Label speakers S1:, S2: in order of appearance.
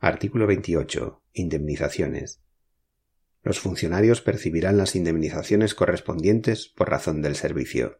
S1: Artículo 28. Indemnizaciones. Los funcionarios percibirán las indemnizaciones correspondientes por razón del servicio.